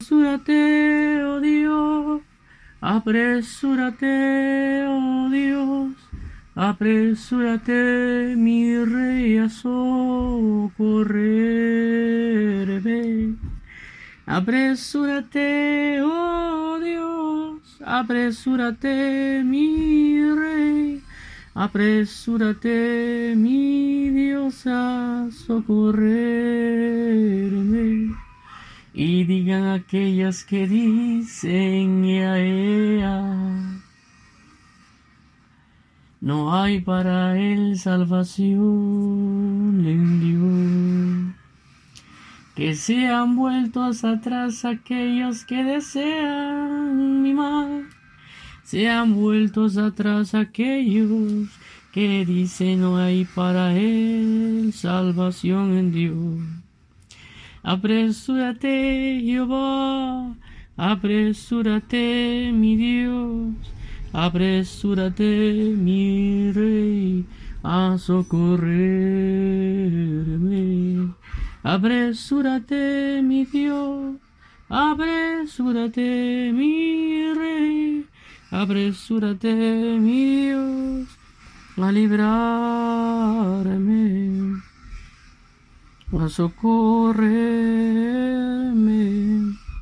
Apresúrate, oh Dios, apresúrate, oh Dios, apresúrate, mi rey, a socorrerme. Apresúrate, oh Dios, apresúrate, mi rey, apresúrate, mi Dios, a socorrerme. Y digan aquellas que dicen, ea, ea, no hay para él salvación en Dios. Que sean vueltos atrás aquellos que desean mi mal. Sean vueltos atrás aquellos que dicen no hay para él salvación en Dios. Apresúrate, Jehová, apresúrate, mi Dios, apresúrate, mi Rey, a socorrerme. Apresúrate, mi Dios, apresúrate, mi Rey, apresúrate, mi Dios, a librarme a socorrerme.